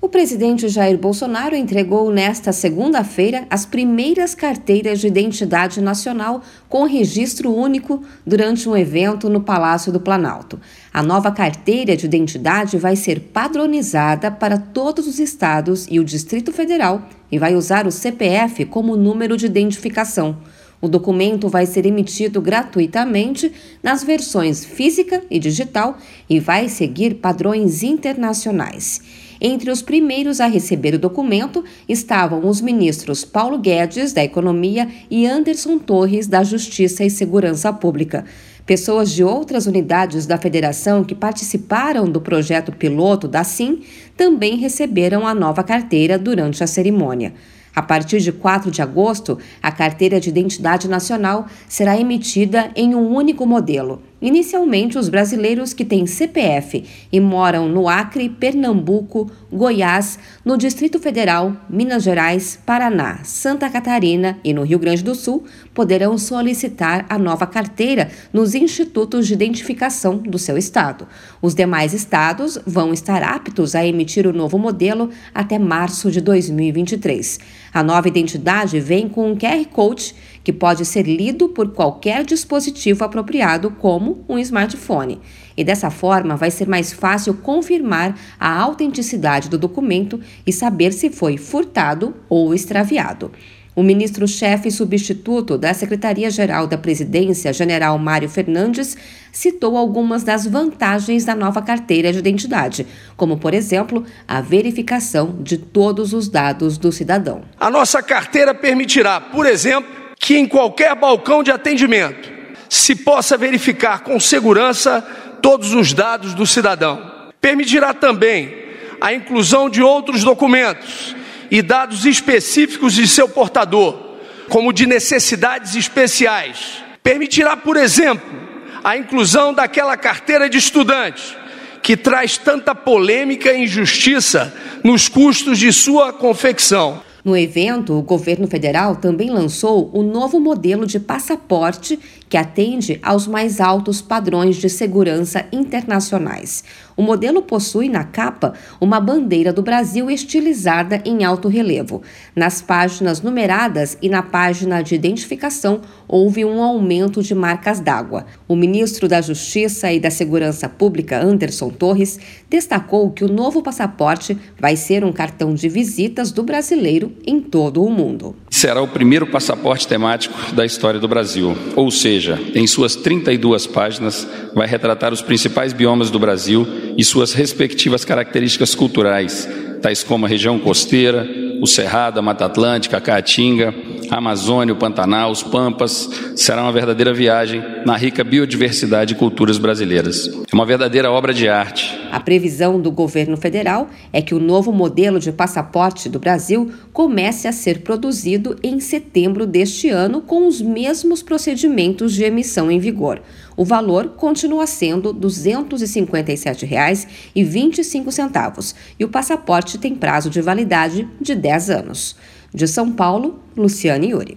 O presidente Jair Bolsonaro entregou nesta segunda-feira as primeiras carteiras de identidade nacional com registro único durante um evento no Palácio do Planalto. A nova carteira de identidade vai ser padronizada para todos os estados e o Distrito Federal e vai usar o CPF como número de identificação. O documento vai ser emitido gratuitamente nas versões física e digital e vai seguir padrões internacionais. Entre os primeiros a receber o documento estavam os ministros Paulo Guedes, da Economia, e Anderson Torres, da Justiça e Segurança Pública. Pessoas de outras unidades da federação que participaram do projeto piloto da SIM também receberam a nova carteira durante a cerimônia. A partir de 4 de agosto, a carteira de identidade nacional será emitida em um único modelo. Inicialmente, os brasileiros que têm CPF e moram no Acre, Pernambuco, Goiás, no Distrito Federal, Minas Gerais, Paraná, Santa Catarina e no Rio Grande do Sul poderão solicitar a nova carteira nos institutos de identificação do seu estado. Os demais estados vão estar aptos a emitir o novo modelo até março de 2023. A nova identidade vem com um QR Code que pode ser lido por qualquer dispositivo apropriado, como um smartphone. E dessa forma vai ser mais fácil confirmar a autenticidade do documento e saber se foi furtado ou extraviado. O ministro-chefe substituto da Secretaria-Geral da Presidência, general Mário Fernandes, citou algumas das vantagens da nova carteira de identidade, como, por exemplo, a verificação de todos os dados do cidadão. A nossa carteira permitirá, por exemplo, que em qualquer balcão de atendimento se possa verificar com segurança todos os dados do cidadão. Permitirá também a inclusão de outros documentos e dados específicos de seu portador, como de necessidades especiais. Permitirá, por exemplo, a inclusão daquela carteira de estudante que traz tanta polêmica e injustiça nos custos de sua confecção. No evento, o governo federal também lançou o novo modelo de passaporte que atende aos mais altos padrões de segurança internacionais. O modelo possui na capa uma bandeira do Brasil estilizada em alto relevo. Nas páginas numeradas e na página de identificação houve um aumento de marcas d'água. O ministro da Justiça e da Segurança Pública, Anderson Torres, destacou que o novo passaporte vai ser um cartão de visitas do brasileiro em todo o mundo. Será o primeiro passaporte temático da história do Brasil, ou seja, em suas 32 páginas, vai retratar os principais biomas do Brasil e suas respectivas características culturais, tais como a região costeira, o Cerrado, a Mata Atlântica, a Caatinga, a Amazônia, o Pantanal, os Pampas, será uma verdadeira viagem na rica biodiversidade e culturas brasileiras. É uma verdadeira obra de arte. A previsão do governo federal é que o novo modelo de passaporte do Brasil comece a ser produzido em setembro deste ano com os mesmos procedimentos de emissão em vigor. O valor continua sendo R$ 257,25 e o passaporte tem prazo de validade de 10 anos. De São Paulo, Luciane Yuri.